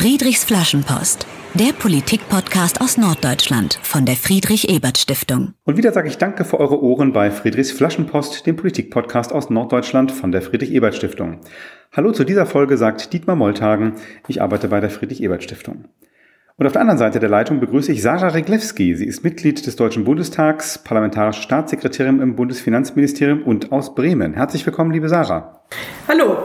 Friedrichs Flaschenpost, der Politik-Podcast aus Norddeutschland von der Friedrich-Ebert-Stiftung. Und wieder sage ich Danke für eure Ohren bei Friedrichs Flaschenpost, dem Politik-Podcast aus Norddeutschland von der Friedrich-Ebert-Stiftung. Hallo zu dieser Folge sagt Dietmar Moltagen. Ich arbeite bei der Friedrich-Ebert-Stiftung. Und auf der anderen Seite der Leitung begrüße ich Sarah Reglewski. Sie ist Mitglied des Deutschen Bundestags, parlamentarische Staatssekretärin im Bundesfinanzministerium und aus Bremen. Herzlich willkommen, liebe Sarah. Hallo.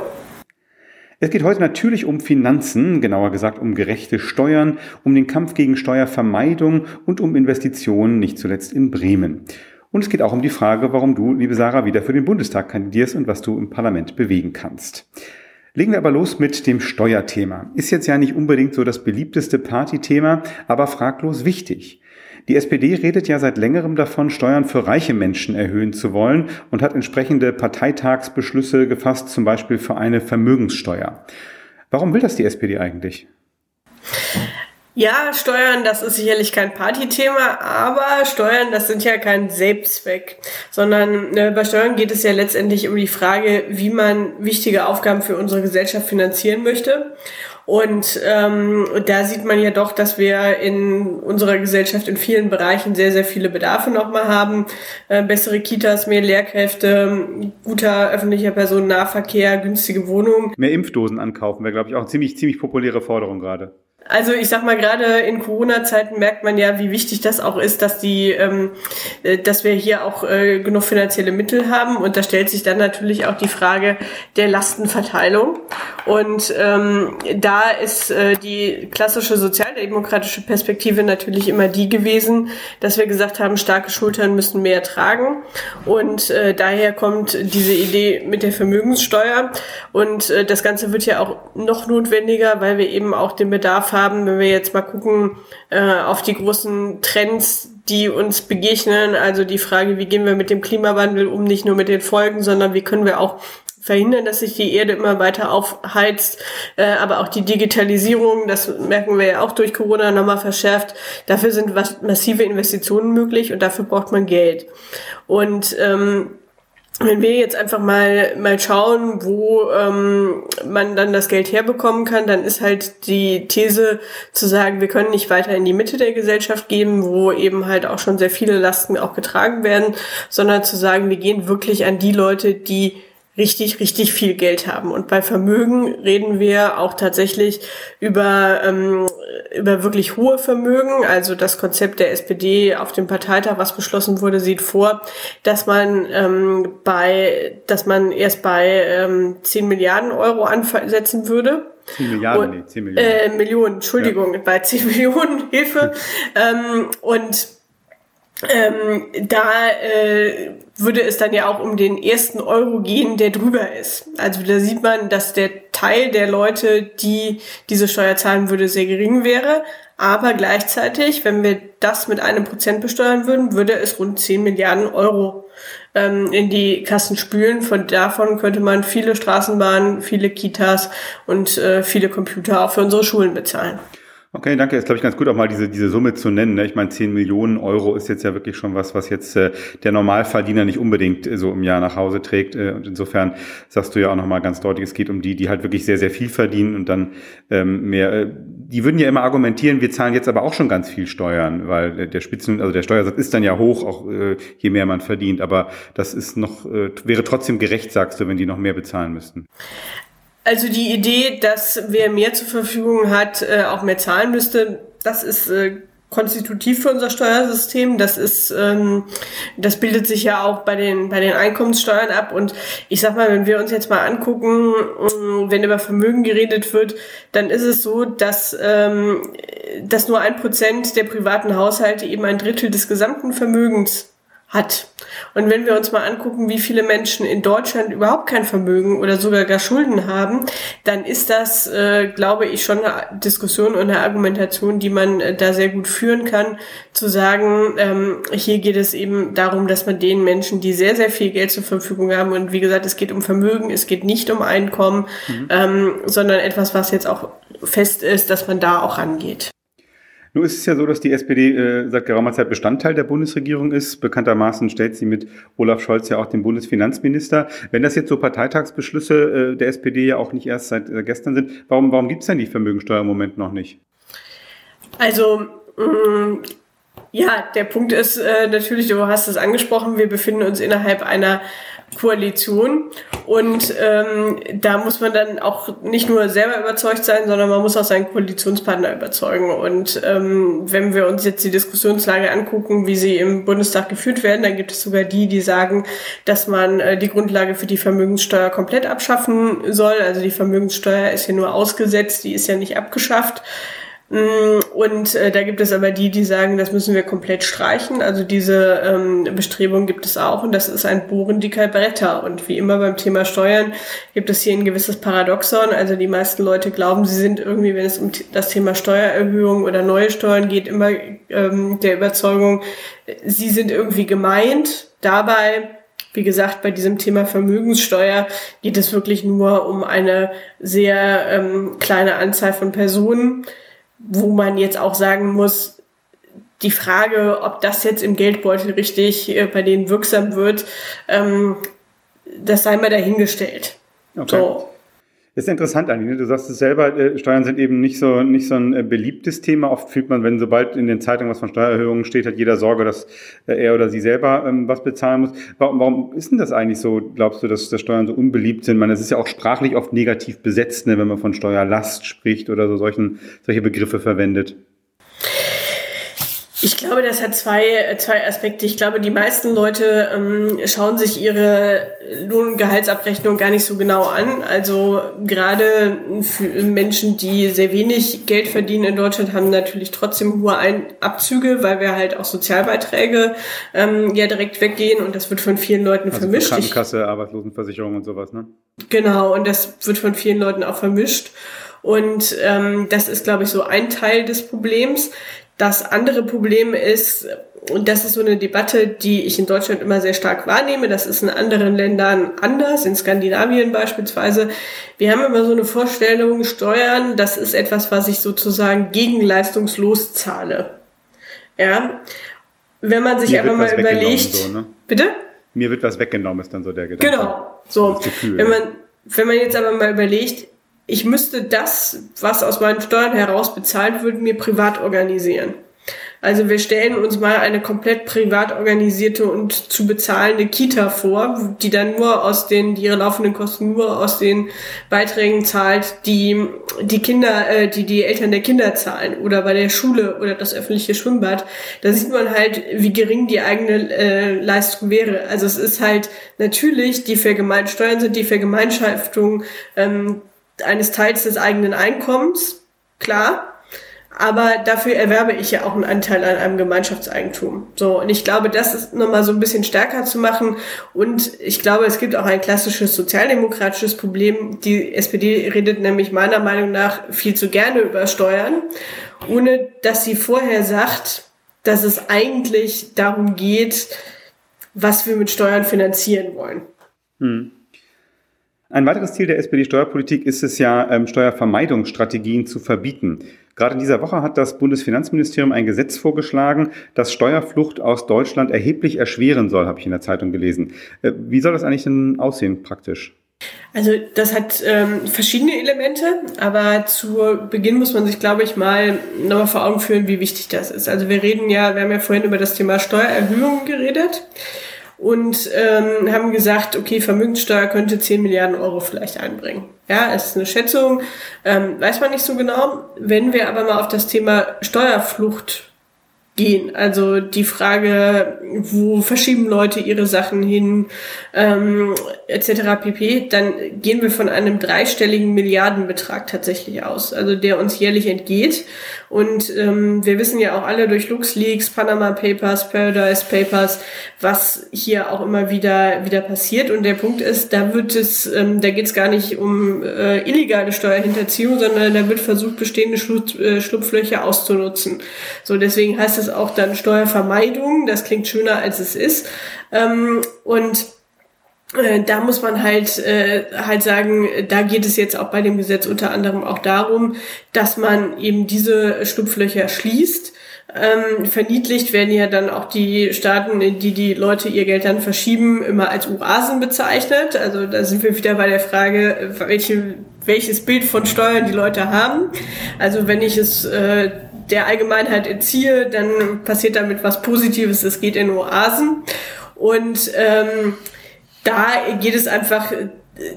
Es geht heute natürlich um Finanzen, genauer gesagt um gerechte Steuern, um den Kampf gegen Steuervermeidung und um Investitionen, nicht zuletzt in Bremen. Und es geht auch um die Frage, warum du, liebe Sarah, wieder für den Bundestag kandidierst und was du im Parlament bewegen kannst. Legen wir aber los mit dem Steuerthema. Ist jetzt ja nicht unbedingt so das beliebteste Partythema, aber fraglos wichtig. Die SPD redet ja seit längerem davon, Steuern für reiche Menschen erhöhen zu wollen und hat entsprechende Parteitagsbeschlüsse gefasst, zum Beispiel für eine Vermögenssteuer. Warum will das die SPD eigentlich? Ja, Steuern, das ist sicherlich kein Partythema, aber Steuern, das sind ja kein Selbstzweck, sondern äh, bei Steuern geht es ja letztendlich um die Frage, wie man wichtige Aufgaben für unsere Gesellschaft finanzieren möchte. Und ähm, da sieht man ja doch, dass wir in unserer Gesellschaft in vielen Bereichen sehr, sehr viele Bedarfe nochmal haben. Äh, bessere Kitas, mehr Lehrkräfte, guter öffentlicher Personennahverkehr, günstige Wohnungen. Mehr Impfdosen ankaufen wäre, glaube ich, auch eine ziemlich, ziemlich populäre Forderung gerade. Also ich sag mal, gerade in Corona-Zeiten merkt man ja, wie wichtig das auch ist, dass die, ähm, äh, dass wir hier auch äh, genug finanzielle Mittel haben. Und da stellt sich dann natürlich auch die Frage der Lastenverteilung. Und ähm, da ist äh, die klassische sozialdemokratische Perspektive natürlich immer die gewesen, dass wir gesagt haben, starke Schultern müssen mehr tragen. Und äh, daher kommt diese Idee mit der Vermögenssteuer. Und äh, das Ganze wird ja auch noch notwendiger, weil wir eben auch den Bedarf haben, wenn wir jetzt mal gucken äh, auf die großen Trends, die uns begegnen. Also die Frage, wie gehen wir mit dem Klimawandel um, nicht nur mit den Folgen, sondern wie können wir auch verhindern, dass sich die Erde immer weiter aufheizt, äh, aber auch die Digitalisierung, das merken wir ja auch durch Corona nochmal verschärft. Dafür sind was, massive Investitionen möglich und dafür braucht man Geld. Und ähm, wenn wir jetzt einfach mal mal schauen, wo ähm, man dann das Geld herbekommen kann, dann ist halt die These zu sagen, wir können nicht weiter in die Mitte der Gesellschaft gehen, wo eben halt auch schon sehr viele Lasten auch getragen werden, sondern zu sagen, wir gehen wirklich an die Leute, die richtig, richtig viel Geld haben. Und bei Vermögen reden wir auch tatsächlich über, ähm, über wirklich hohe Vermögen. Also das Konzept der SPD auf dem Parteitag, was beschlossen wurde, sieht vor, dass man ähm, bei, dass man erst bei ähm, 10 Milliarden Euro ansetzen würde. 10 Milliarden, und, nee, 10 Millionen. Äh, Millionen, Entschuldigung, ja. bei 10 Millionen Hilfe. ähm, und ähm, da äh, würde es dann ja auch um den ersten Euro gehen, der drüber ist. Also da sieht man, dass der Teil der Leute, die diese Steuer zahlen würde, sehr gering wäre. Aber gleichzeitig, wenn wir das mit einem Prozent besteuern würden, würde es rund 10 Milliarden Euro ähm, in die Kassen spülen. Von davon könnte man viele Straßenbahnen, viele Kitas und äh, viele Computer auch für unsere Schulen bezahlen. Okay, danke. Ist, glaube ich, ganz gut, auch mal diese, diese Summe zu nennen. Ne? Ich meine, 10 Millionen Euro ist jetzt ja wirklich schon was, was jetzt äh, der Normalverdiener nicht unbedingt äh, so im Jahr nach Hause trägt. Äh, und insofern sagst du ja auch nochmal ganz deutlich, es geht um die, die halt wirklich sehr, sehr viel verdienen und dann ähm, mehr. Äh, die würden ja immer argumentieren, wir zahlen jetzt aber auch schon ganz viel Steuern, weil der Spitzen, also der Steuersatz ist dann ja hoch, auch äh, je mehr man verdient. Aber das ist noch, äh, wäre trotzdem gerecht, sagst du, wenn die noch mehr bezahlen müssten. Also die Idee, dass wer mehr zur Verfügung hat, äh, auch mehr zahlen müsste, das ist äh, konstitutiv für unser Steuersystem. Das ist, ähm, das bildet sich ja auch bei den bei den Einkommenssteuern ab. Und ich sag mal, wenn wir uns jetzt mal angucken, äh, wenn über Vermögen geredet wird, dann ist es so, dass ähm, dass nur ein Prozent der privaten Haushalte eben ein Drittel des gesamten Vermögens hat. Und wenn wir uns mal angucken, wie viele Menschen in Deutschland überhaupt kein Vermögen oder sogar gar Schulden haben, dann ist das, äh, glaube ich, schon eine Diskussion und eine Argumentation, die man äh, da sehr gut führen kann, zu sagen, ähm, hier geht es eben darum, dass man den Menschen, die sehr, sehr viel Geld zur Verfügung haben, und wie gesagt, es geht um Vermögen, es geht nicht um Einkommen, mhm. ähm, sondern etwas, was jetzt auch fest ist, dass man da auch rangeht. Nur ist es ja so, dass die SPD äh, seit geraumer Zeit Bestandteil der Bundesregierung ist. Bekanntermaßen stellt sie mit Olaf Scholz ja auch den Bundesfinanzminister. Wenn das jetzt so Parteitagsbeschlüsse äh, der SPD ja auch nicht erst seit äh, gestern sind, warum, warum gibt es denn die Vermögensteuer im Moment noch nicht? Also mh, mm, ja, der Punkt ist äh, natürlich, du hast es angesprochen, wir befinden uns innerhalb einer Koalition. Und ähm, da muss man dann auch nicht nur selber überzeugt sein, sondern man muss auch seinen Koalitionspartner überzeugen. Und ähm, wenn wir uns jetzt die Diskussionslage angucken, wie sie im Bundestag geführt werden, dann gibt es sogar die, die sagen, dass man äh, die Grundlage für die Vermögenssteuer komplett abschaffen soll. Also die Vermögenssteuer ist ja nur ausgesetzt, die ist ja nicht abgeschafft. Mm, und äh, da gibt es aber die, die sagen, das müssen wir komplett streichen. Also diese ähm, Bestrebung gibt es auch und das ist ein Bohren dicker Bretter. Und wie immer beim Thema Steuern gibt es hier ein gewisses Paradoxon. Also die meisten Leute glauben, sie sind irgendwie, wenn es um das Thema Steuererhöhung oder neue Steuern geht, immer ähm, der Überzeugung, sie sind irgendwie gemeint. Dabei wie gesagt, bei diesem Thema Vermögenssteuer geht es wirklich nur um eine sehr ähm, kleine Anzahl von Personen wo man jetzt auch sagen muss, die Frage, ob das jetzt im Geldbeutel richtig äh, bei denen wirksam wird, ähm, das sei mal dahingestellt. Okay. So. Das ist interessant, Anni. Ne? Du sagst es selber, äh, Steuern sind eben nicht so, nicht so ein äh, beliebtes Thema. Oft fühlt man, wenn sobald in den Zeitungen was von Steuererhöhungen steht, hat jeder Sorge, dass äh, er oder sie selber ähm, was bezahlen muss. Warum, warum ist denn das eigentlich so, glaubst du, dass, dass Steuern so unbeliebt sind? Man, es ist ja auch sprachlich oft negativ besetzt, ne, wenn man von Steuerlast spricht oder so solchen, solche Begriffe verwendet. Ich glaube, das hat zwei, äh, zwei Aspekte. Ich glaube, die meisten Leute ähm, schauen sich ihre Lohn- und Gehaltsabrechnung gar nicht so genau an. Also gerade für Menschen, die sehr wenig Geld verdienen in Deutschland, haben natürlich trotzdem hohe Ein Abzüge, weil wir halt auch Sozialbeiträge ähm, ja direkt weggehen und das wird von vielen Leuten also vermischt. Krankenkasse, Arbeitslosenversicherung und sowas, ne? Genau, und das wird von vielen Leuten auch vermischt. Und ähm, das ist, glaube ich, so ein Teil des Problems. Das andere Problem ist, und das ist so eine Debatte, die ich in Deutschland immer sehr stark wahrnehme, das ist in anderen Ländern anders, in Skandinavien beispielsweise. Wir haben immer so eine Vorstellung, Steuern, das ist etwas, was ich sozusagen gegenleistungslos zahle. Ja. Wenn man sich Mir einfach mal überlegt, so, ne? bitte? Mir wird was weggenommen, ist dann so der Gedanke. Genau. So. Wenn man, wenn man jetzt aber mal überlegt, ich müsste das, was aus meinen Steuern heraus bezahlt wird, mir privat organisieren. Also wir stellen uns mal eine komplett privat organisierte und zu bezahlende Kita vor, die dann nur aus den, die ihre laufenden Kosten nur aus den Beiträgen zahlt, die die Kinder, äh, die die Eltern der Kinder zahlen oder bei der Schule oder das öffentliche Schwimmbad. Da sieht man halt, wie gering die eigene äh, Leistung wäre. Also es ist halt natürlich die Vergemein Steuern sind die Vergemeinschaftung ähm, eines Teils des eigenen Einkommens, klar. Aber dafür erwerbe ich ja auch einen Anteil an einem Gemeinschaftseigentum. So, und ich glaube, das ist nochmal so ein bisschen stärker zu machen. Und ich glaube, es gibt auch ein klassisches sozialdemokratisches Problem. Die SPD redet nämlich meiner Meinung nach viel zu gerne über Steuern, ohne dass sie vorher sagt, dass es eigentlich darum geht, was wir mit Steuern finanzieren wollen. Hm. Ein weiteres Ziel der SPD-Steuerpolitik ist es ja, ähm, Steuervermeidungsstrategien zu verbieten. Gerade in dieser Woche hat das Bundesfinanzministerium ein Gesetz vorgeschlagen, das Steuerflucht aus Deutschland erheblich erschweren soll, habe ich in der Zeitung gelesen. Äh, wie soll das eigentlich denn aussehen praktisch? Also das hat ähm, verschiedene Elemente, aber zu Beginn muss man sich, glaube ich, mal nochmal vor Augen führen, wie wichtig das ist. Also wir reden ja, wir haben ja vorhin über das Thema Steuererhöhung geredet und ähm, haben gesagt, okay, Vermögenssteuer könnte 10 Milliarden Euro vielleicht einbringen. Ja, es ist eine Schätzung, ähm, weiß man nicht so genau. Wenn wir aber mal auf das Thema Steuerflucht gehen. Also die Frage, wo verschieben Leute ihre Sachen hin, ähm, etc. pp., dann gehen wir von einem dreistelligen Milliardenbetrag tatsächlich aus, also der uns jährlich entgeht. Und ähm, wir wissen ja auch alle durch LuxLeaks, Panama Papers, Paradise Papers, was hier auch immer wieder wieder passiert. Und der Punkt ist, da wird es, ähm, da geht es gar nicht um äh, illegale Steuerhinterziehung, sondern da wird versucht, bestehende Schlu äh, Schlupflöcher auszunutzen. So, deswegen heißt es auch dann Steuervermeidung. Das klingt schöner als es ist. Ähm, und da muss man halt äh, halt sagen, da geht es jetzt auch bei dem Gesetz unter anderem auch darum, dass man eben diese Schlupflöcher schließt. Ähm, verniedlicht werden ja dann auch die Staaten, in die die Leute ihr Geld dann verschieben, immer als Oasen bezeichnet. Also da sind wir wieder bei der Frage, welche, welches Bild von Steuern die Leute haben. Also wenn ich es äh, der Allgemeinheit entziehe, dann passiert damit was Positives, es geht in Oasen. Und ähm, da geht es einfach äh,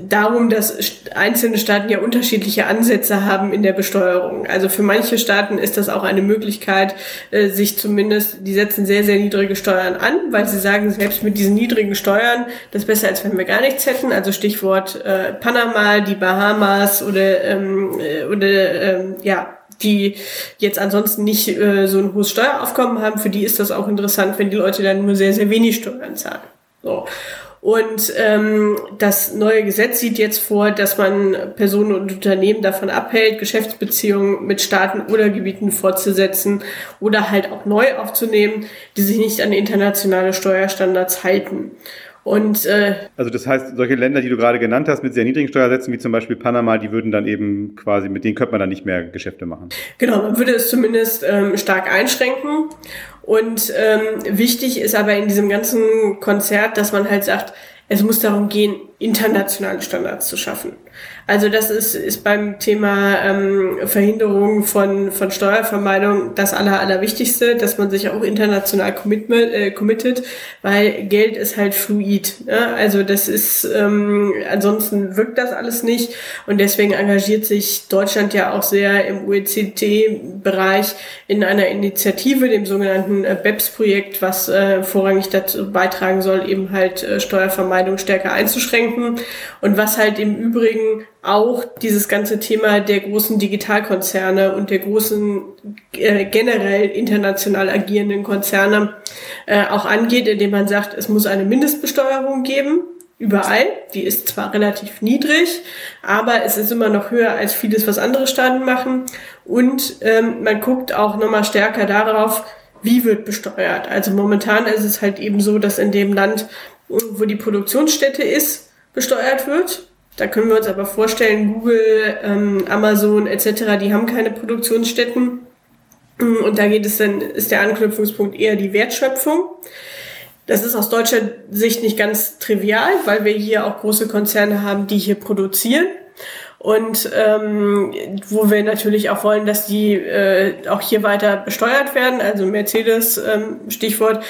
darum, dass einzelne Staaten ja unterschiedliche Ansätze haben in der Besteuerung. Also für manche Staaten ist das auch eine Möglichkeit, äh, sich zumindest, die setzen sehr, sehr niedrige Steuern an, weil sie sagen, selbst mit diesen niedrigen Steuern, das ist besser, als wenn wir gar nichts hätten. Also Stichwort äh, Panama, die Bahamas oder, ähm, äh, oder ähm, ja, die jetzt ansonsten nicht äh, so ein hohes Steueraufkommen haben, für die ist das auch interessant, wenn die Leute dann nur sehr, sehr wenig Steuern zahlen. So. Und ähm, das neue Gesetz sieht jetzt vor, dass man Personen und Unternehmen davon abhält, Geschäftsbeziehungen mit Staaten oder Gebieten fortzusetzen oder halt auch neu aufzunehmen, die sich nicht an internationale Steuerstandards halten. Und, äh, also das heißt, solche Länder, die du gerade genannt hast, mit sehr niedrigen Steuersätzen, wie zum Beispiel Panama, die würden dann eben quasi, mit denen könnte man dann nicht mehr Geschäfte machen. Genau, man würde es zumindest ähm, stark einschränken. Und ähm, wichtig ist aber in diesem ganzen Konzert, dass man halt sagt, es muss darum gehen, internationale Standards zu schaffen. Also das ist, ist beim Thema ähm, Verhinderung von, von Steuervermeidung das Aller, Allerwichtigste, dass man sich auch international commitment, äh, committet, weil Geld ist halt fluid. Ne? Also das ist, ähm, ansonsten wirkt das alles nicht und deswegen engagiert sich Deutschland ja auch sehr im OECD-Bereich in einer Initiative, dem sogenannten äh, BEPS-Projekt, was äh, vorrangig dazu beitragen soll, eben halt äh, Steuervermeidung stärker einzuschränken und was halt im Übrigen auch dieses ganze Thema der großen Digitalkonzerne und der großen äh, generell international agierenden Konzerne äh, auch angeht, indem man sagt, es muss eine Mindestbesteuerung geben. Überall. Die ist zwar relativ niedrig, aber es ist immer noch höher als vieles, was andere Staaten machen. Und ähm, man guckt auch nochmal stärker darauf, wie wird besteuert. Also momentan ist es halt eben so, dass in dem Land, wo die Produktionsstätte ist, besteuert wird. Da können wir uns aber vorstellen, Google, ähm, Amazon etc., die haben keine Produktionsstätten. Und da geht es dann, ist der Anknüpfungspunkt eher die Wertschöpfung. Das ist aus deutscher Sicht nicht ganz trivial, weil wir hier auch große Konzerne haben, die hier produzieren. Und ähm, wo wir natürlich auch wollen, dass die äh, auch hier weiter besteuert werden. Also Mercedes, ähm, Stichwort,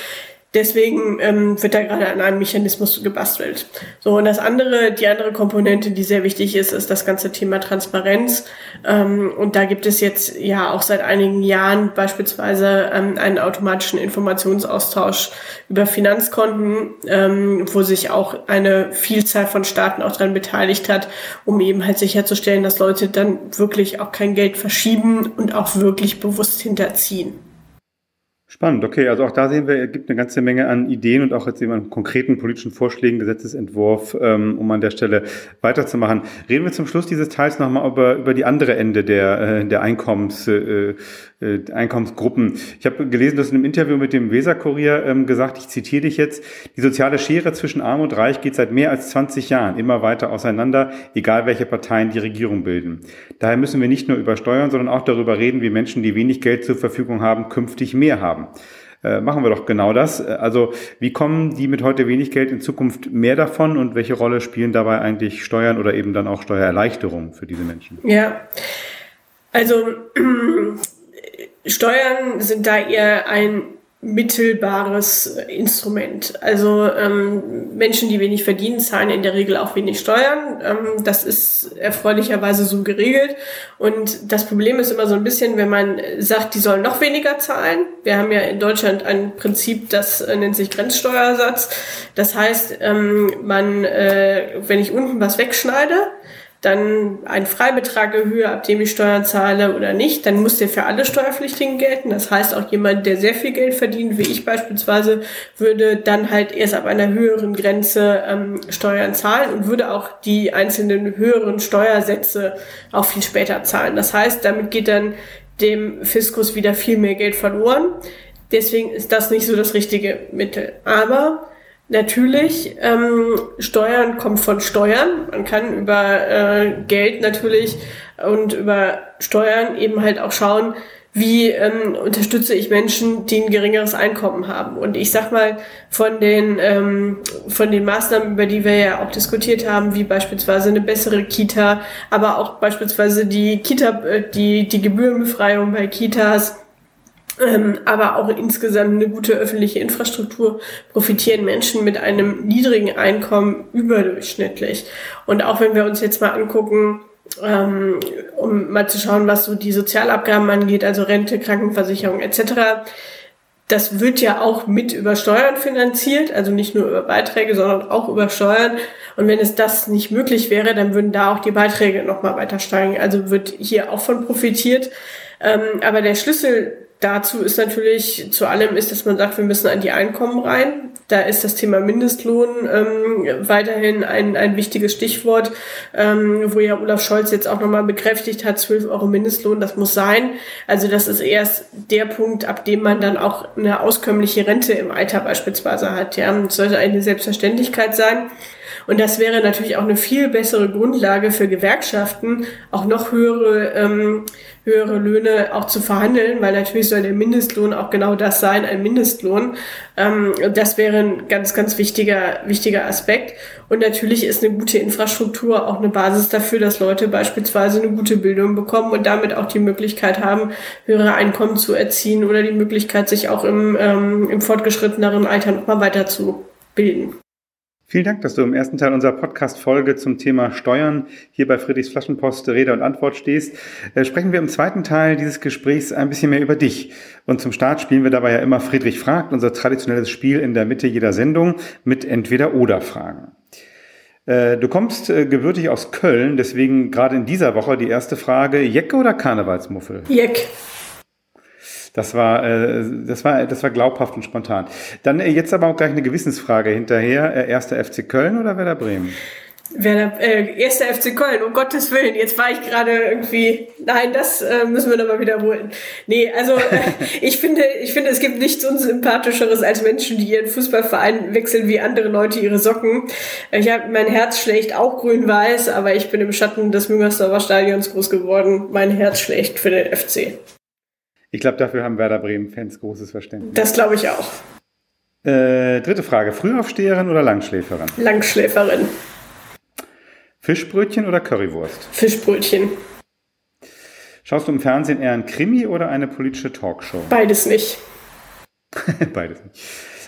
Deswegen ähm, wird da gerade an einem Mechanismus gebastelt. So, und das andere, die andere Komponente, die sehr wichtig ist, ist das ganze Thema Transparenz. Ähm, und da gibt es jetzt ja auch seit einigen Jahren beispielsweise ähm, einen automatischen Informationsaustausch über Finanzkonten, ähm, wo sich auch eine Vielzahl von Staaten auch daran beteiligt hat, um eben halt sicherzustellen, dass Leute dann wirklich auch kein Geld verschieben und auch wirklich bewusst hinterziehen. Spannend, okay. Also auch da sehen wir, es gibt eine ganze Menge an Ideen und auch jetzt eben an konkreten politischen Vorschlägen, Gesetzesentwurf, ähm, um an der Stelle weiterzumachen. Reden wir zum Schluss dieses Teils nochmal über, über die andere Ende der, äh, der Einkommens, äh, äh, Einkommensgruppen. Ich habe gelesen, dass in einem Interview mit dem Weser-Kurier ähm, gesagt, ich zitiere dich jetzt, die soziale Schere zwischen Arm und Reich geht seit mehr als 20 Jahren immer weiter auseinander, egal welche Parteien die Regierung bilden. Daher müssen wir nicht nur über Steuern, sondern auch darüber reden, wie Menschen, die wenig Geld zur Verfügung haben, künftig mehr haben. Äh, machen wir doch genau das. Also wie kommen die mit heute wenig Geld in Zukunft mehr davon und welche Rolle spielen dabei eigentlich Steuern oder eben dann auch Steuererleichterungen für diese Menschen? Ja, also Steuern sind da eher ein mittelbares Instrument. Also ähm, Menschen, die wenig verdienen, zahlen in der Regel auch wenig Steuern. Ähm, das ist erfreulicherweise so geregelt. Und das Problem ist immer so ein bisschen, wenn man sagt, die sollen noch weniger zahlen. Wir haben ja in Deutschland ein Prinzip, das äh, nennt sich Grenzsteuersatz. Das heißt, ähm, man, äh, wenn ich unten was wegschneide, dann einen Freibetrag erhöhe, ab dem ich Steuern zahle oder nicht, dann muss der für alle Steuerpflichtigen gelten. Das heißt, auch jemand, der sehr viel Geld verdient, wie ich beispielsweise, würde dann halt erst ab einer höheren Grenze ähm, Steuern zahlen und würde auch die einzelnen höheren Steuersätze auch viel später zahlen. Das heißt, damit geht dann dem Fiskus wieder viel mehr Geld verloren. Deswegen ist das nicht so das richtige Mittel. Aber Natürlich, ähm, Steuern kommt von Steuern. Man kann über äh, Geld natürlich und über Steuern eben halt auch schauen, wie ähm, unterstütze ich Menschen, die ein geringeres Einkommen haben. Und ich sag mal, von den, ähm, von den Maßnahmen, über die wir ja auch diskutiert haben, wie beispielsweise eine bessere Kita, aber auch beispielsweise die Kita, äh, die, die Gebührenbefreiung bei Kitas, ähm, aber auch insgesamt eine gute öffentliche Infrastruktur profitieren Menschen mit einem niedrigen Einkommen überdurchschnittlich. Und auch wenn wir uns jetzt mal angucken, ähm, um mal zu schauen, was so die Sozialabgaben angeht, also Rente, Krankenversicherung etc. Das wird ja auch mit über Steuern finanziert, also nicht nur über Beiträge, sondern auch über Steuern. Und wenn es das nicht möglich wäre, dann würden da auch die Beiträge nochmal weiter steigen. Also wird hier auch von profitiert. Ähm, aber der Schlüssel dazu ist natürlich zu allem ist, dass man sagt, wir müssen an die Einkommen rein. Da ist das Thema Mindestlohn ähm, weiterhin ein, ein wichtiges Stichwort, ähm, wo ja Olaf Scholz jetzt auch nochmal bekräftigt hat, 12 Euro Mindestlohn, das muss sein. Also das ist erst der Punkt, ab dem man dann auch eine auskömmliche Rente im Alter beispielsweise hat. Ja, das sollte eine Selbstverständlichkeit sein. Und das wäre natürlich auch eine viel bessere Grundlage für Gewerkschaften, auch noch höhere, ähm, höhere Löhne auch zu verhandeln, weil natürlich soll der Mindestlohn auch genau das sein, ein Mindestlohn. Ähm, das wäre ein ganz, ganz wichtiger, wichtiger Aspekt. Und natürlich ist eine gute Infrastruktur auch eine Basis dafür, dass Leute beispielsweise eine gute Bildung bekommen und damit auch die Möglichkeit haben, höhere Einkommen zu erzielen oder die Möglichkeit, sich auch im, ähm, im fortgeschritteneren Alter nochmal weiterzubilden. Vielen Dank, dass du im ersten Teil unserer Podcast-Folge zum Thema Steuern hier bei Friedrichs Flaschenpost Rede und Antwort stehst. Äh, sprechen wir im zweiten Teil dieses Gesprächs ein bisschen mehr über dich. Und zum Start spielen wir dabei ja immer Friedrich fragt, unser traditionelles Spiel in der Mitte jeder Sendung mit Entweder-Oder-Fragen. Äh, du kommst äh, gebürtig aus Köln, deswegen gerade in dieser Woche die erste Frage, Jecke oder Karnevalsmuffel? Jeck. Das war, äh, das war, das war glaubhaft und spontan. Dann äh, jetzt aber auch gleich eine Gewissensfrage hinterher. Äh, erster FC Köln oder Werder Bremen? Werder, äh, erster FC Köln, um Gottes Willen. Jetzt war ich gerade irgendwie, nein, das äh, müssen wir nochmal wiederholen. Nee, also äh, ich finde, ich finde, es gibt nichts unsympathischeres als Menschen, die ihren Fußballverein wechseln wie andere Leute ihre Socken. Ich habe mein Herz schlägt auch grün-weiß, aber ich bin im Schatten des Müngersdorfer Stadions groß geworden. Mein Herz schlägt für den FC. Ich glaube, dafür haben Werder Bremen-Fans großes Verständnis. Das glaube ich auch. Äh, dritte Frage. Frühaufsteherin oder Langschläferin? Langschläferin. Fischbrötchen oder Currywurst? Fischbrötchen. Schaust du im Fernsehen eher ein Krimi oder eine politische Talkshow? Beides nicht. Beides nicht.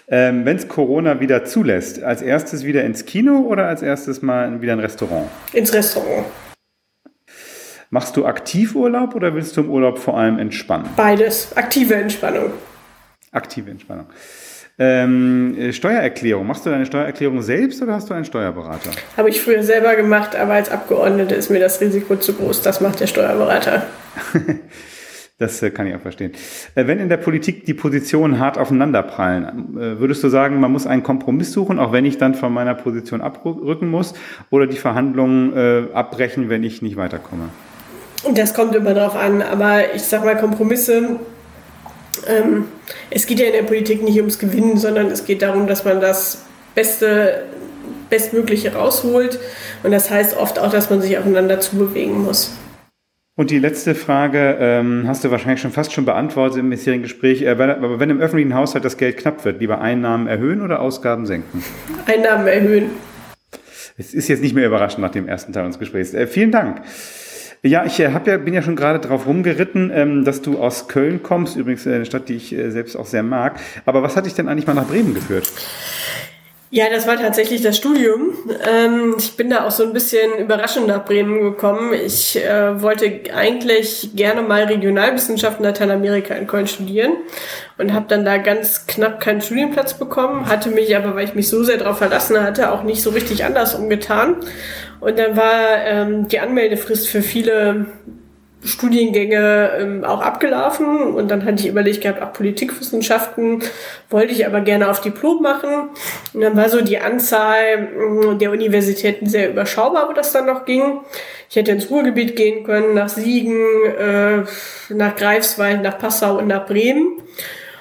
Ähm, Wenn es Corona wieder zulässt, als erstes wieder ins Kino oder als erstes mal wieder ein Restaurant? Ins Restaurant. Machst du Aktivurlaub oder willst du im Urlaub vor allem entspannen? Beides. Aktive Entspannung. Aktive Entspannung. Ähm, äh, Steuererklärung. Machst du deine Steuererklärung selbst oder hast du einen Steuerberater? Habe ich früher selber gemacht, aber als Abgeordnete ist mir das Risiko zu groß. Das macht der Steuerberater. das äh, kann ich auch verstehen. Äh, wenn in der Politik die Positionen hart aufeinanderprallen, würdest du sagen, man muss einen Kompromiss suchen, auch wenn ich dann von meiner Position abrücken muss, oder die Verhandlungen abbrechen, wenn ich nicht weiterkomme? Das kommt immer drauf an, aber ich sag mal, Kompromisse. Ähm, es geht ja in der Politik nicht ums Gewinnen, sondern es geht darum, dass man das Beste, Bestmögliche rausholt. Und das heißt oft auch, dass man sich aufeinander zubewegen muss. Und die letzte Frage ähm, hast du wahrscheinlich schon fast schon beantwortet im bisherigen Gespräch. Äh, aber wenn im öffentlichen Haushalt das Geld knapp wird, lieber Einnahmen erhöhen oder Ausgaben senken? Einnahmen erhöhen. Es ist jetzt nicht mehr überraschend nach dem ersten Teil unseres Gesprächs. Äh, vielen Dank. Ja, ich äh, hab ja, bin ja schon gerade drauf rumgeritten, ähm, dass du aus Köln kommst, übrigens eine Stadt, die ich äh, selbst auch sehr mag. Aber was hat dich denn eigentlich mal nach Bremen geführt? Ja, das war tatsächlich das Studium. Ähm, ich bin da auch so ein bisschen überraschend nach Bremen gekommen. Ich äh, wollte eigentlich gerne mal Regionalwissenschaften Lateinamerika in Köln studieren und habe dann da ganz knapp keinen Studienplatz bekommen, hatte mich aber, weil ich mich so sehr darauf verlassen hatte, auch nicht so richtig anders umgetan. Und dann war ähm, die Anmeldefrist für viele Studiengänge ähm, auch abgelaufen und dann hatte ich überlegt gehabt, auch Politikwissenschaften wollte ich aber gerne auf Diplom machen und dann war so die Anzahl äh, der Universitäten sehr überschaubar, wo das dann noch ging. Ich hätte ins Ruhrgebiet gehen können, nach Siegen, äh, nach Greifswald, nach Passau und nach Bremen.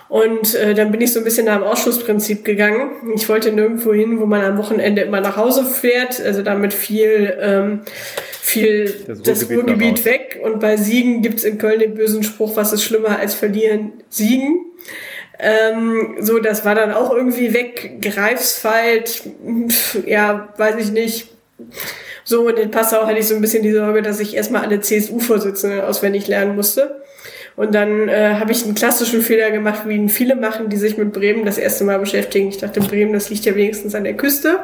Und äh, dann bin ich so ein bisschen nach dem Ausschussprinzip gegangen. Ich wollte nirgendwo hin, wo man am Wochenende immer nach Hause fährt, also damit viel, ähm, viel das, das Ruhrgebiet weg. Und bei Siegen gibt's in Köln den bösen Spruch, was ist schlimmer als verlieren? Siegen. Ähm, so, das war dann auch irgendwie weg. Greifswald, ja, weiß ich nicht. So, und in Passau hatte ich so ein bisschen die Sorge, dass ich erstmal alle CSU-Vorsitzenden auswendig lernen musste. Und dann äh, habe ich einen klassischen Fehler gemacht, wie ihn viele machen, die sich mit Bremen das erste Mal beschäftigen. Ich dachte, Bremen, das liegt ja wenigstens an der Küste.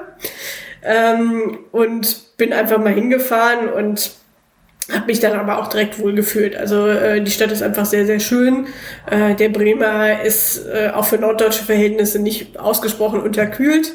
Ähm, und bin einfach mal hingefahren und habe mich dann aber auch direkt wohl gefühlt. Also äh, die Stadt ist einfach sehr, sehr schön. Äh, der Bremer ist äh, auch für norddeutsche Verhältnisse nicht ausgesprochen unterkühlt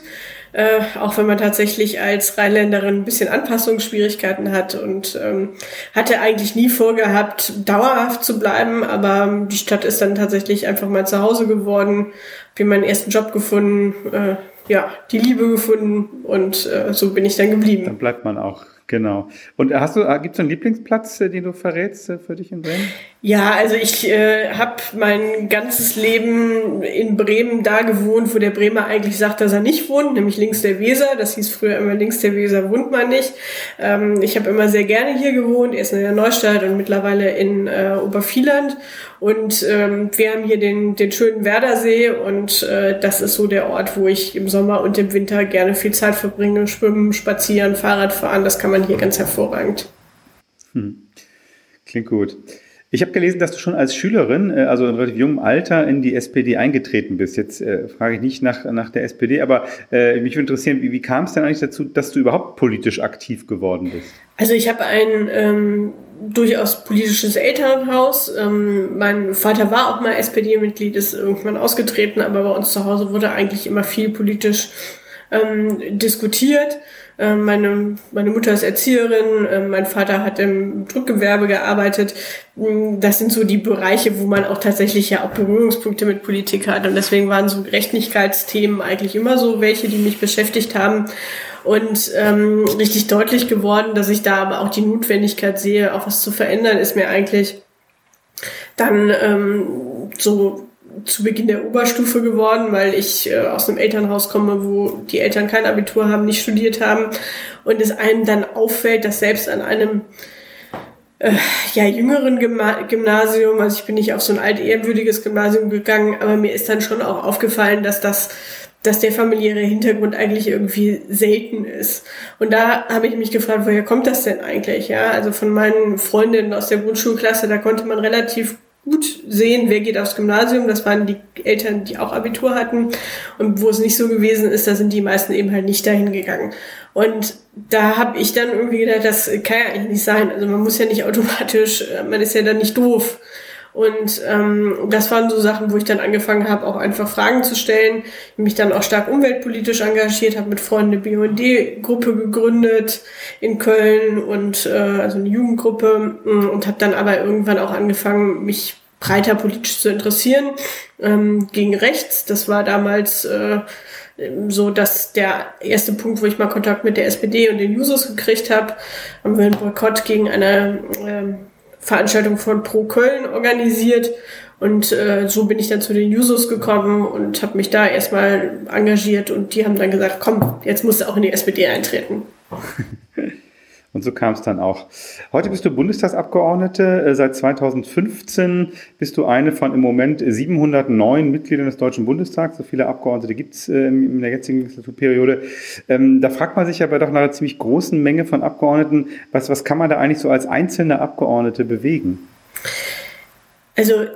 äh, auch wenn man tatsächlich als Rheinländerin ein bisschen Anpassungsschwierigkeiten hat und ähm, hatte eigentlich nie vorgehabt, dauerhaft zu bleiben, aber die Stadt ist dann tatsächlich einfach mal zu Hause geworden, habe meinen ersten Job gefunden, äh, ja, die Liebe gefunden und äh, so bin ich dann geblieben. Dann bleibt man auch Genau. Und hast du, gibt es einen Lieblingsplatz, äh, den du verrätst äh, für dich in Bremen? Ja, also ich äh, habe mein ganzes Leben in Bremen da gewohnt, wo der Bremer eigentlich sagt, dass er nicht wohnt, nämlich links der Weser. Das hieß früher immer links der Weser wohnt man nicht. Ähm, ich habe immer sehr gerne hier gewohnt, erst in der Neustadt und mittlerweile in äh, Obervieland. Und ähm, wir haben hier den, den schönen Werdersee und äh, das ist so der Ort, wo ich im Sommer und im Winter gerne viel Zeit verbringe. Schwimmen, spazieren, Fahrrad fahren, das kann man hier ganz hervorragend. Hm. Klingt gut. Ich habe gelesen, dass du schon als Schülerin, äh, also in relativ jungem Alter, in die SPD eingetreten bist. Jetzt äh, frage ich nicht nach, nach der SPD, aber äh, mich würde interessieren, wie, wie kam es denn eigentlich dazu, dass du überhaupt politisch aktiv geworden bist? Also ich habe ein ähm, durchaus politisches Elternhaus. Ähm, mein Vater war auch mal SPD-Mitglied, ist irgendwann ausgetreten, aber bei uns zu Hause wurde eigentlich immer viel politisch ähm, diskutiert. Ähm, meine, meine Mutter ist Erzieherin, ähm, mein Vater hat im Druckgewerbe gearbeitet. Mm, das sind so die Bereiche, wo man auch tatsächlich ja auch Berührungspunkte mit Politik hat. Und deswegen waren so Gerechtigkeitsthemen eigentlich immer so welche, die mich beschäftigt haben. Und ähm, richtig deutlich geworden, dass ich da aber auch die Notwendigkeit sehe, auch was zu verändern, ist mir eigentlich dann ähm, so zu Beginn der Oberstufe geworden, weil ich äh, aus einem Elternhaus komme, wo die Eltern kein Abitur haben, nicht studiert haben und es einem dann auffällt, dass selbst an einem äh, ja, jüngeren Gymnasium, also ich bin nicht auf so ein altehrwürdiges Gymnasium gegangen, aber mir ist dann schon auch aufgefallen, dass das dass der familiäre Hintergrund eigentlich irgendwie selten ist. Und da habe ich mich gefragt, woher kommt das denn eigentlich? Ja, also von meinen Freundinnen aus der Grundschulklasse, da konnte man relativ gut sehen, wer geht aufs Gymnasium. Das waren die Eltern, die auch Abitur hatten. Und wo es nicht so gewesen ist, da sind die meisten eben halt nicht dahin gegangen. Und da habe ich dann irgendwie gedacht, das kann ja eigentlich nicht sein. Also man muss ja nicht automatisch, äh, man ist ja dann nicht doof. Und ähm, das waren so Sachen, wo ich dann angefangen habe, auch einfach Fragen zu stellen, mich dann auch stark umweltpolitisch engagiert, habe mit Freunden eine BUND-Gruppe gegründet in Köln und äh, also eine Jugendgruppe mm, und habe dann aber irgendwann auch angefangen, mich breiter politisch zu interessieren ähm, gegen rechts. Das war damals äh, so, dass der erste Punkt, wo ich mal Kontakt mit der SPD und den Jusos gekriegt habe, haben wir einen Boykott gegen eine äh, Veranstaltung von Pro Köln organisiert. Und äh, so bin ich dann zu den Jusos gekommen und habe mich da erstmal engagiert und die haben dann gesagt, komm, jetzt musst du auch in die SPD eintreten. Und so kam es dann auch. Heute bist du Bundestagsabgeordnete. Äh, seit 2015 bist du eine von im Moment 709 Mitgliedern des Deutschen Bundestags. So viele Abgeordnete gibt es äh, in der jetzigen Legislaturperiode. Ähm, da fragt man sich aber doch nach einer ziemlich großen Menge von Abgeordneten, was, was kann man da eigentlich so als einzelne Abgeordnete bewegen? Also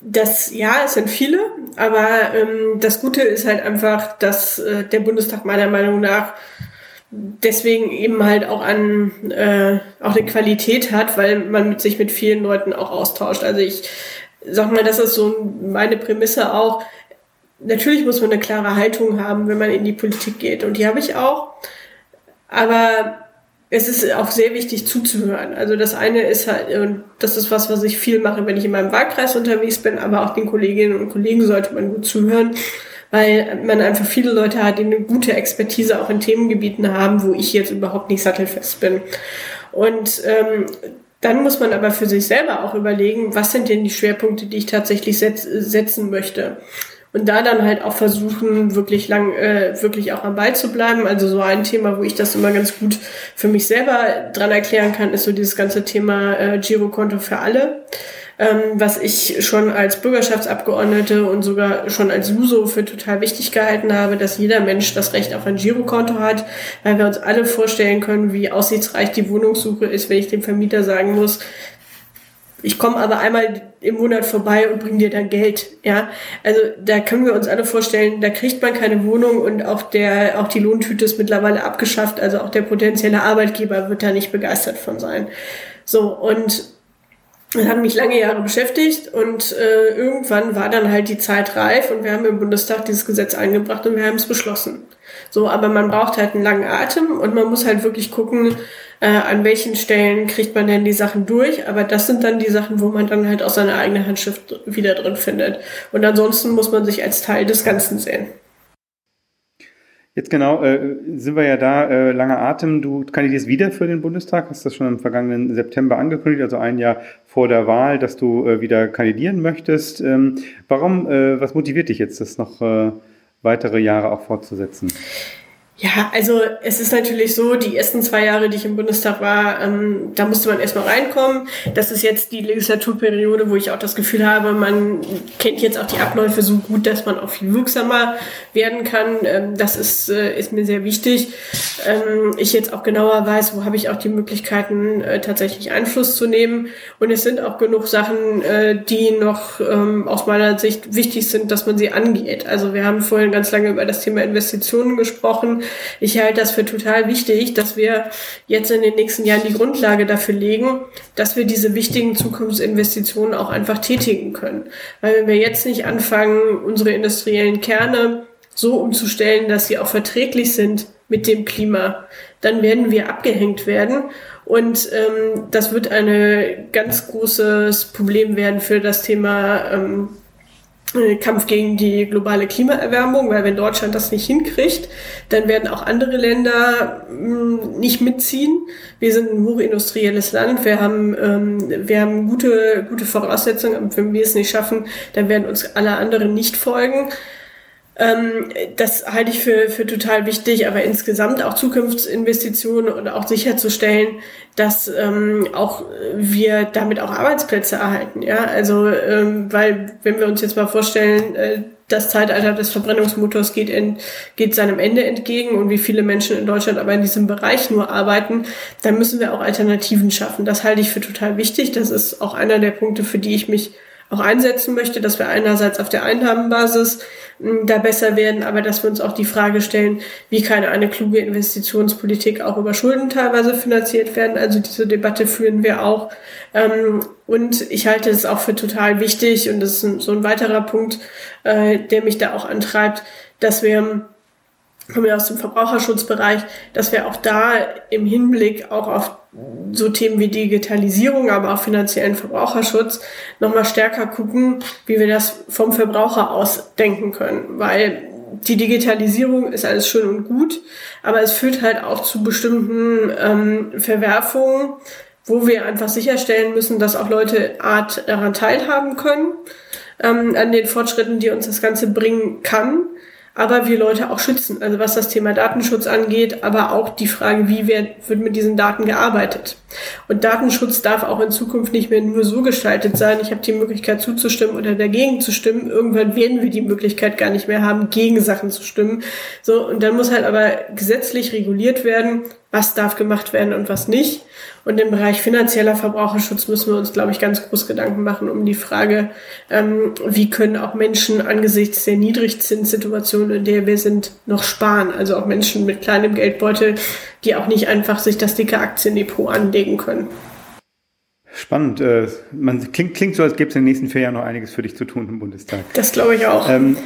das, ja, es sind viele, aber ähm, das Gute ist halt einfach, dass äh, der Bundestag meiner Meinung nach deswegen eben halt auch an äh, auch eine Qualität hat, weil man mit sich mit vielen Leuten auch austauscht. Also ich sag mal, das ist so meine Prämisse auch. Natürlich muss man eine klare Haltung haben, wenn man in die Politik geht. Und die habe ich auch. Aber es ist auch sehr wichtig zuzuhören. Also das eine ist halt, und das ist was, was ich viel mache, wenn ich in meinem Wahlkreis unterwegs bin, aber auch den Kolleginnen und Kollegen sollte man gut zuhören weil man einfach viele Leute hat, die eine gute Expertise auch in Themengebieten haben, wo ich jetzt überhaupt nicht sattelfest bin. Und ähm, Dann muss man aber für sich selber auch überlegen, was sind denn die Schwerpunkte, die ich tatsächlich setz setzen möchte. Und da dann halt auch versuchen, wirklich lang, äh, wirklich auch am Ball zu bleiben. Also so ein Thema, wo ich das immer ganz gut für mich selber dran erklären kann, ist so dieses ganze Thema äh, Girokonto für alle ähm, was ich schon als Bürgerschaftsabgeordnete und sogar schon als Juso für total wichtig gehalten habe, dass jeder Mensch das Recht auf ein Girokonto hat, weil wir uns alle vorstellen können, wie aussichtsreich die Wohnungssuche ist, wenn ich dem Vermieter sagen muss, ich komme aber einmal im Monat vorbei und bringe dir dann Geld. Ja, also da können wir uns alle vorstellen, da kriegt man keine Wohnung und auch der, auch die Lohntüte ist mittlerweile abgeschafft. Also auch der potenzielle Arbeitgeber wird da nicht begeistert von sein. So und das hat mich lange Jahre beschäftigt und äh, irgendwann war dann halt die Zeit reif und wir haben im Bundestag dieses Gesetz eingebracht und wir haben es beschlossen. So, aber man braucht halt einen langen Atem und man muss halt wirklich gucken, äh, an welchen Stellen kriegt man denn die Sachen durch. Aber das sind dann die Sachen, wo man dann halt auch seine eigene Handschrift wieder drin findet. Und ansonsten muss man sich als Teil des Ganzen sehen. Jetzt genau äh, sind wir ja da, äh, langer Atem. Du kandidierst wieder für den Bundestag, hast das schon im vergangenen September angekündigt, also ein Jahr vor der Wahl, dass du äh, wieder kandidieren möchtest. Ähm, warum, äh, was motiviert dich jetzt, das noch äh, weitere Jahre auch fortzusetzen? Ja, also es ist natürlich so, die ersten zwei Jahre, die ich im Bundestag war, ähm, da musste man erstmal reinkommen. Das ist jetzt die Legislaturperiode, wo ich auch das Gefühl habe, man kennt jetzt auch die Abläufe so gut, dass man auch viel wirksamer werden kann. Ähm, das ist, äh, ist mir sehr wichtig. Ähm, ich jetzt auch genauer weiß, wo habe ich auch die Möglichkeiten, äh, tatsächlich Einfluss zu nehmen. Und es sind auch genug Sachen, äh, die noch ähm, aus meiner Sicht wichtig sind, dass man sie angeht. Also wir haben vorhin ganz lange über das Thema Investitionen gesprochen. Ich halte das für total wichtig, dass wir jetzt in den nächsten Jahren die Grundlage dafür legen, dass wir diese wichtigen Zukunftsinvestitionen auch einfach tätigen können. Weil wenn wir jetzt nicht anfangen, unsere industriellen Kerne so umzustellen, dass sie auch verträglich sind mit dem Klima, dann werden wir abgehängt werden. Und ähm, das wird ein ganz großes Problem werden für das Thema ähm, äh, Kampf gegen die globale Klimaerwärmung, weil wenn Deutschland das nicht hinkriegt, dann werden auch andere Länder mm, nicht mitziehen. Wir sind ein hochindustrielles Land, wir haben, ähm, wir haben gute, gute Voraussetzungen und wenn wir es nicht schaffen, dann werden uns alle anderen nicht folgen. Ähm, das halte ich für, für total wichtig, aber insgesamt auch Zukunftsinvestitionen und auch sicherzustellen, dass ähm, auch wir damit auch Arbeitsplätze erhalten. Ja, also ähm, weil wenn wir uns jetzt mal vorstellen, äh, das Zeitalter des Verbrennungsmotors geht, in, geht seinem Ende entgegen und wie viele Menschen in Deutschland aber in diesem Bereich nur arbeiten, dann müssen wir auch Alternativen schaffen. Das halte ich für total wichtig. Das ist auch einer der Punkte, für die ich mich auch einsetzen möchte, dass wir einerseits auf der Einnahmenbasis hm, da besser werden, aber dass wir uns auch die Frage stellen, wie kann eine kluge Investitionspolitik auch über Schulden teilweise finanziert werden. Also diese Debatte führen wir auch. Ähm, und ich halte es auch für total wichtig, und das ist so ein weiterer Punkt, äh, der mich da auch antreibt, dass wir kommen wir aus dem Verbraucherschutzbereich, dass wir auch da im Hinblick auch auf so Themen wie Digitalisierung, aber auch finanziellen Verbraucherschutz nochmal stärker gucken, wie wir das vom Verbraucher aus denken können. Weil die Digitalisierung ist alles schön und gut, aber es führt halt auch zu bestimmten ähm, Verwerfungen, wo wir einfach sicherstellen müssen, dass auch Leute Art daran teilhaben können, ähm, an den Fortschritten, die uns das Ganze bringen kann aber wir Leute auch schützen. Also was das Thema Datenschutz angeht, aber auch die Frage, wie wird, mit diesen Daten gearbeitet. Und Datenschutz darf auch in Zukunft nicht mehr nur so gestaltet sein, ich habe die Möglichkeit zuzustimmen oder dagegen zu stimmen. Irgendwann werden wir die Möglichkeit gar nicht mehr haben, gegen Sachen zu stimmen. So, und dann muss halt aber gesetzlich reguliert werden, was darf gemacht werden und was nicht. Und im Bereich finanzieller Verbraucherschutz müssen wir uns, glaube ich, ganz groß Gedanken machen um die Frage, ähm, wie können auch Menschen angesichts der Niedrigzinssituation, in der wir sind, noch sparen. Also auch Menschen mit kleinem Geldbeutel, die auch nicht einfach sich das dicke Aktiendepot anlegen können. Spannend. Äh, man klingt, klingt so, als gäbe es in den nächsten vier Jahren noch einiges für dich zu tun im Bundestag. Das glaube ich auch. Ähm,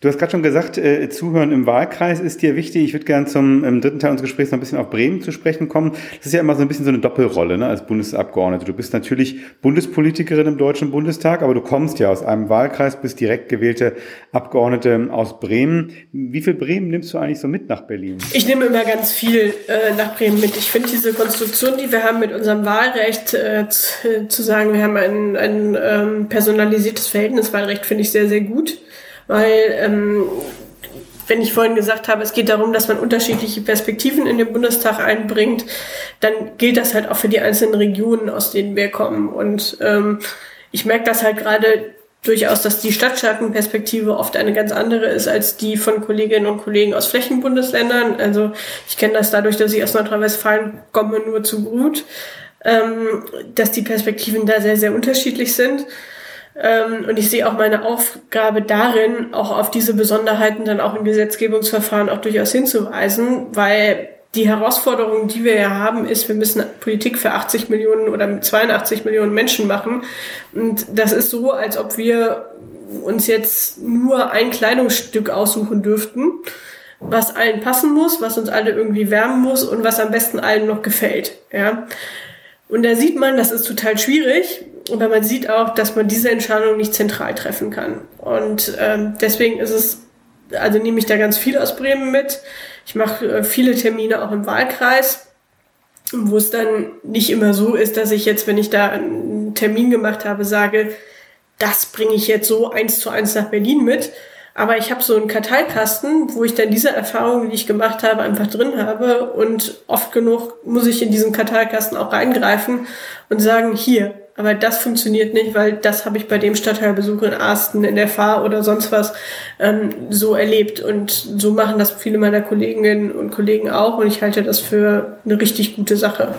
Du hast gerade schon gesagt, äh, Zuhören im Wahlkreis ist dir wichtig. Ich würde gerne zum im dritten Teil unseres Gesprächs noch ein bisschen auf Bremen zu sprechen kommen. Das ist ja immer so ein bisschen so eine Doppelrolle ne, als Bundesabgeordnete. Du bist natürlich Bundespolitikerin im Deutschen Bundestag, aber du kommst ja aus einem Wahlkreis, bist direkt gewählte Abgeordnete aus Bremen. Wie viel Bremen nimmst du eigentlich so mit nach Berlin? Ich nehme immer ganz viel äh, nach Bremen mit. Ich finde diese Konstruktion, die wir haben mit unserem Wahlrecht, äh, zu, zu, sagen, wir haben ein, ein ähm, personalisiertes Verhältniswahlrecht, finde ich sehr, sehr gut weil ähm, wenn ich vorhin gesagt habe, es geht darum, dass man unterschiedliche Perspektiven in den Bundestag einbringt, dann gilt das halt auch für die einzelnen Regionen, aus denen wir kommen. Und ähm, ich merke das halt gerade durchaus, dass die Stadtstaatenperspektive oft eine ganz andere ist als die von Kolleginnen und Kollegen aus Flächenbundesländern. Also ich kenne das dadurch, dass ich aus Nordrhein-Westfalen komme, nur zu gut, ähm, dass die Perspektiven da sehr, sehr unterschiedlich sind. Ähm, und ich sehe auch meine Aufgabe darin, auch auf diese Besonderheiten dann auch im Gesetzgebungsverfahren auch durchaus hinzuweisen, weil die Herausforderung, die wir ja haben, ist, wir müssen Politik für 80 Millionen oder 82 Millionen Menschen machen. Und das ist so, als ob wir uns jetzt nur ein Kleidungsstück aussuchen dürften, was allen passen muss, was uns alle irgendwie wärmen muss und was am besten allen noch gefällt. Ja. Und da sieht man, das ist total schwierig, aber man sieht auch, dass man diese Entscheidung nicht zentral treffen kann. Und ähm, deswegen ist es, also nehme ich da ganz viel aus Bremen mit. Ich mache äh, viele Termine auch im Wahlkreis, wo es dann nicht immer so ist, dass ich jetzt, wenn ich da einen Termin gemacht habe, sage, das bringe ich jetzt so eins zu eins nach Berlin mit, aber ich habe so einen Karteikasten, wo ich dann diese Erfahrungen, die ich gemacht habe, einfach drin habe. Und oft genug muss ich in diesen Karteikasten auch reingreifen und sagen, hier, aber das funktioniert nicht, weil das habe ich bei dem Stadtteilbesuch in Arsten, in der Fahr oder sonst was ähm, so erlebt. Und so machen das viele meiner Kolleginnen und Kollegen auch. Und ich halte das für eine richtig gute Sache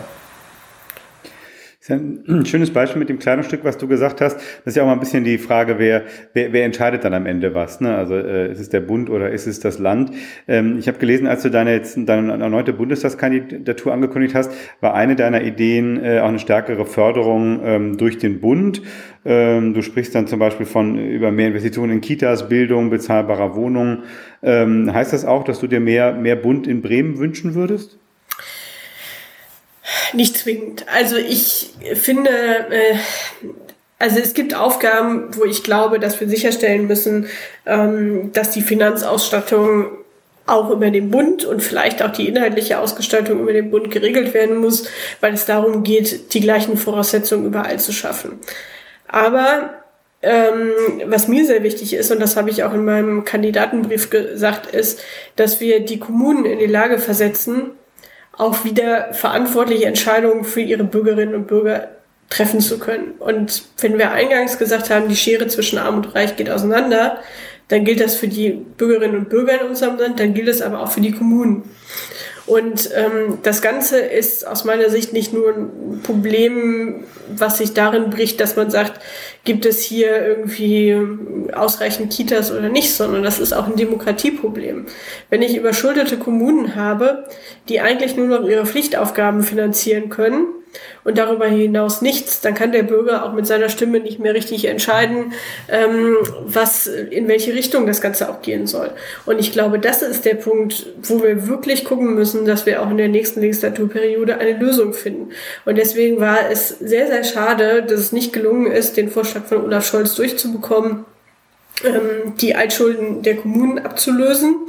ein schönes Beispiel mit dem Kleidungsstück, was du gesagt hast. Das ist ja auch mal ein bisschen die Frage, wer, wer, wer entscheidet dann am Ende was? Ne? Also äh, ist es der Bund oder ist es das Land? Ähm, ich habe gelesen, als du deine, jetzt, deine erneute Bundestagskandidatur angekündigt hast, war eine deiner Ideen äh, auch eine stärkere Förderung ähm, durch den Bund. Ähm, du sprichst dann zum Beispiel von über mehr Investitionen in Kitas, Bildung, bezahlbarer Wohnungen. Ähm, heißt das auch, dass du dir mehr, mehr Bund in Bremen wünschen würdest? Nicht zwingend. Also ich finde, äh, also es gibt Aufgaben, wo ich glaube, dass wir sicherstellen müssen, ähm, dass die Finanzausstattung auch über den Bund und vielleicht auch die inhaltliche Ausgestaltung über den Bund geregelt werden muss, weil es darum geht, die gleichen Voraussetzungen überall zu schaffen. Aber ähm, was mir sehr wichtig ist, und das habe ich auch in meinem Kandidatenbrief gesagt, ist, dass wir die Kommunen in die Lage versetzen, auch wieder verantwortliche Entscheidungen für ihre Bürgerinnen und Bürger treffen zu können. Und wenn wir eingangs gesagt haben, die Schere zwischen Arm und Reich geht auseinander, dann gilt das für die Bürgerinnen und Bürger in unserem Land, dann gilt es aber auch für die Kommunen. Und ähm, das Ganze ist aus meiner Sicht nicht nur ein Problem, was sich darin bricht, dass man sagt, gibt es hier irgendwie ausreichend Kitas oder nicht, sondern das ist auch ein Demokratieproblem. Wenn ich überschuldete Kommunen habe, die eigentlich nur noch ihre Pflichtaufgaben finanzieren können, und darüber hinaus nichts, dann kann der Bürger auch mit seiner Stimme nicht mehr richtig entscheiden, ähm, was, in welche Richtung das Ganze auch gehen soll. Und ich glaube, das ist der Punkt, wo wir wirklich gucken müssen, dass wir auch in der nächsten Legislaturperiode eine Lösung finden. Und deswegen war es sehr, sehr schade, dass es nicht gelungen ist, den Vorschlag von Olaf Scholz durchzubekommen, ähm, die Altschulden der Kommunen abzulösen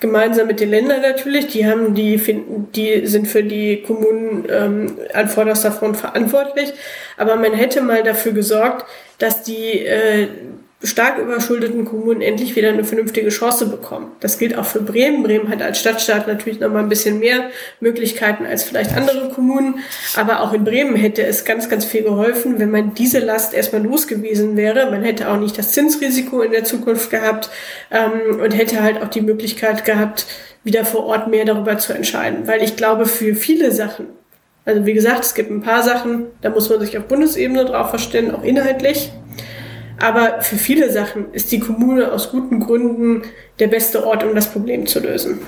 gemeinsam mit den Ländern natürlich. Die haben die finden, die sind für die Kommunen ähm, an vorderster Front verantwortlich. Aber man hätte mal dafür gesorgt, dass die äh, stark überschuldeten Kommunen endlich wieder eine vernünftige Chance bekommen. Das gilt auch für Bremen. Bremen hat als Stadtstaat natürlich noch mal ein bisschen mehr Möglichkeiten als vielleicht andere Kommunen. Aber auch in Bremen hätte es ganz, ganz viel geholfen, wenn man diese Last erstmal losgewiesen wäre. Man hätte auch nicht das Zinsrisiko in der Zukunft gehabt ähm, und hätte halt auch die Möglichkeit gehabt, wieder vor Ort mehr darüber zu entscheiden. Weil ich glaube, für viele Sachen, also wie gesagt, es gibt ein paar Sachen, da muss man sich auf Bundesebene drauf verstehen, auch inhaltlich. Aber für viele Sachen ist die Kommune aus guten Gründen der beste Ort, um das Problem zu lösen.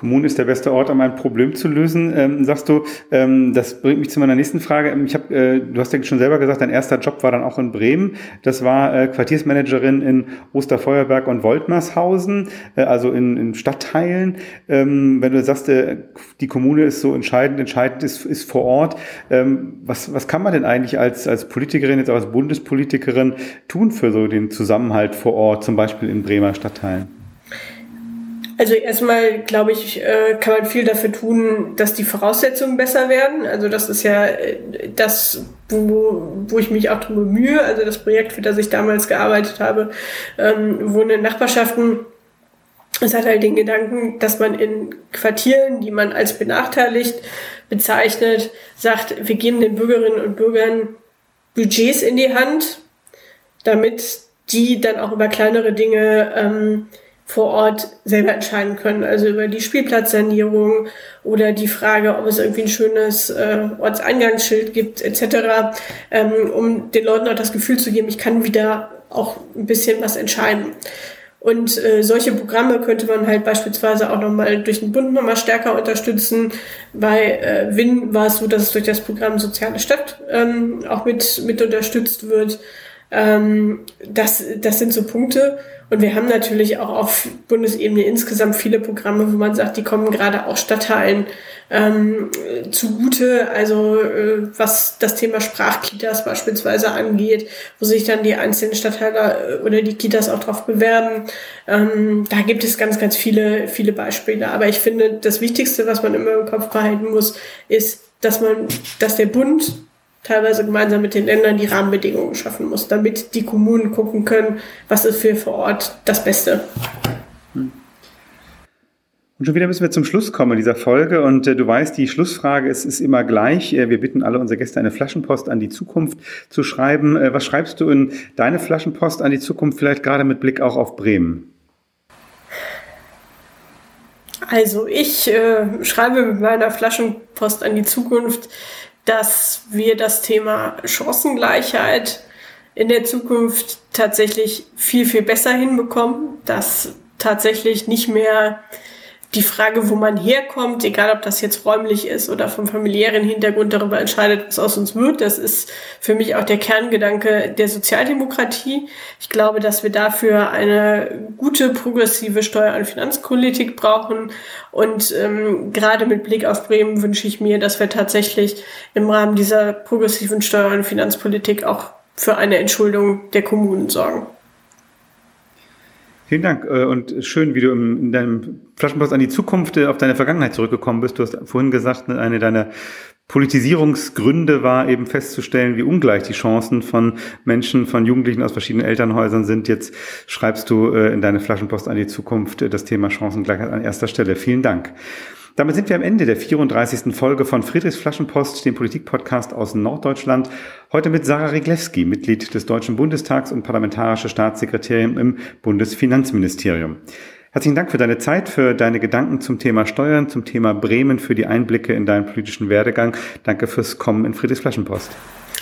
Kommune ist der beste Ort, um ein Problem zu lösen, ähm, sagst du. Ähm, das bringt mich zu meiner nächsten Frage. Ich hab, äh, du hast ja schon selber gesagt, dein erster Job war dann auch in Bremen. Das war äh, Quartiersmanagerin in Osterfeuerberg und Woltmershausen, äh, also in, in Stadtteilen. Ähm, wenn du sagst, äh, die Kommune ist so entscheidend, entscheidend ist, ist vor Ort. Ähm, was, was kann man denn eigentlich als, als Politikerin, jetzt auch als Bundespolitikerin tun für so den Zusammenhalt vor Ort, zum Beispiel in Bremer Stadtteilen? Also erstmal, glaube ich, äh, kann man viel dafür tun, dass die Voraussetzungen besser werden. Also das ist ja äh, das, wo, wo ich mich auch drum bemühe. Also das Projekt, für das ich damals gearbeitet habe, ähm, Wohnen in Nachbarschaften. Es hat halt den Gedanken, dass man in Quartieren, die man als benachteiligt bezeichnet, sagt, wir geben den Bürgerinnen und Bürgern Budgets in die Hand, damit die dann auch über kleinere Dinge ähm, vor Ort selber entscheiden können. Also über die Spielplatzsanierung oder die Frage, ob es irgendwie ein schönes äh, Ortseingangsschild gibt, etc., ähm, um den Leuten auch das Gefühl zu geben, ich kann wieder auch ein bisschen was entscheiden. Und äh, solche Programme könnte man halt beispielsweise auch nochmal durch den Bund nochmal stärker unterstützen. Bei äh, WIN war es so, dass es durch das Programm Soziale Stadt ähm, auch mit, mit unterstützt wird. Ähm, das, das sind so Punkte. Und wir haben natürlich auch auf Bundesebene insgesamt viele Programme, wo man sagt, die kommen gerade auch Stadtteilen ähm, zugute. Also äh, was das Thema Sprachkitas beispielsweise angeht, wo sich dann die einzelnen Stadtteile äh, oder die Kitas auch drauf bewerben. Ähm, da gibt es ganz, ganz viele, viele Beispiele. Aber ich finde, das Wichtigste, was man immer im Kopf behalten muss, ist, dass man, dass der Bund teilweise gemeinsam mit den Ländern die Rahmenbedingungen schaffen muss, damit die Kommunen gucken können, was ist für vor Ort das Beste. Und schon wieder müssen wir zum Schluss kommen in dieser Folge. Und äh, du weißt, die Schlussfrage ist, ist immer gleich. Äh, wir bitten alle unsere Gäste, eine Flaschenpost an die Zukunft zu schreiben. Äh, was schreibst du in deine Flaschenpost an die Zukunft, vielleicht gerade mit Blick auch auf Bremen? Also ich äh, schreibe mit meiner Flaschenpost an die Zukunft, dass wir das Thema Chancengleichheit in der Zukunft tatsächlich viel, viel besser hinbekommen, dass tatsächlich nicht mehr die Frage, wo man herkommt, egal ob das jetzt räumlich ist oder vom familiären Hintergrund darüber entscheidet, was aus uns wird. Das ist für mich auch der Kerngedanke der Sozialdemokratie. Ich glaube, dass wir dafür eine gute progressive Steuer- und Finanzpolitik brauchen. Und ähm, gerade mit Blick auf Bremen wünsche ich mir, dass wir tatsächlich im Rahmen dieser progressiven Steuer- und Finanzpolitik auch für eine Entschuldung der Kommunen sorgen. Vielen Dank äh, und schön, wie du in deinem Flaschenpost an die Zukunft äh, auf deine Vergangenheit zurückgekommen bist. Du hast vorhin gesagt, eine deiner Politisierungsgründe war eben festzustellen, wie ungleich die Chancen von Menschen, von Jugendlichen aus verschiedenen Elternhäusern sind. Jetzt schreibst du äh, in deine Flaschenpost an die Zukunft das Thema Chancengleichheit an erster Stelle. Vielen Dank. Damit sind wir am Ende der 34. Folge von Friedrichs Flaschenpost, dem Politikpodcast aus Norddeutschland. Heute mit Sarah Riglewski, Mitglied des Deutschen Bundestags und parlamentarische Staatssekretärin im Bundesfinanzministerium. Herzlichen Dank für deine Zeit, für deine Gedanken zum Thema Steuern, zum Thema Bremen, für die Einblicke in deinen politischen Werdegang. Danke fürs Kommen in Friedrichs Flaschenpost.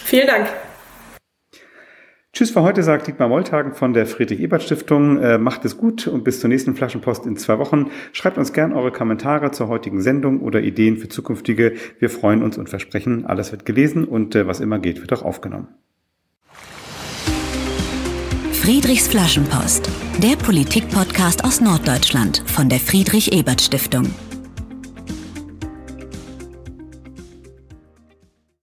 Vielen Dank. Tschüss für heute, sagt Dietmar Wolltagen von der Friedrich-Ebert-Stiftung. Äh, macht es gut und bis zur nächsten Flaschenpost in zwei Wochen. Schreibt uns gern eure Kommentare zur heutigen Sendung oder Ideen für zukünftige. Wir freuen uns und versprechen, alles wird gelesen und äh, was immer geht, wird auch aufgenommen. Friedrichs Flaschenpost, der Politik-Podcast aus Norddeutschland von der Friedrich-Ebert-Stiftung.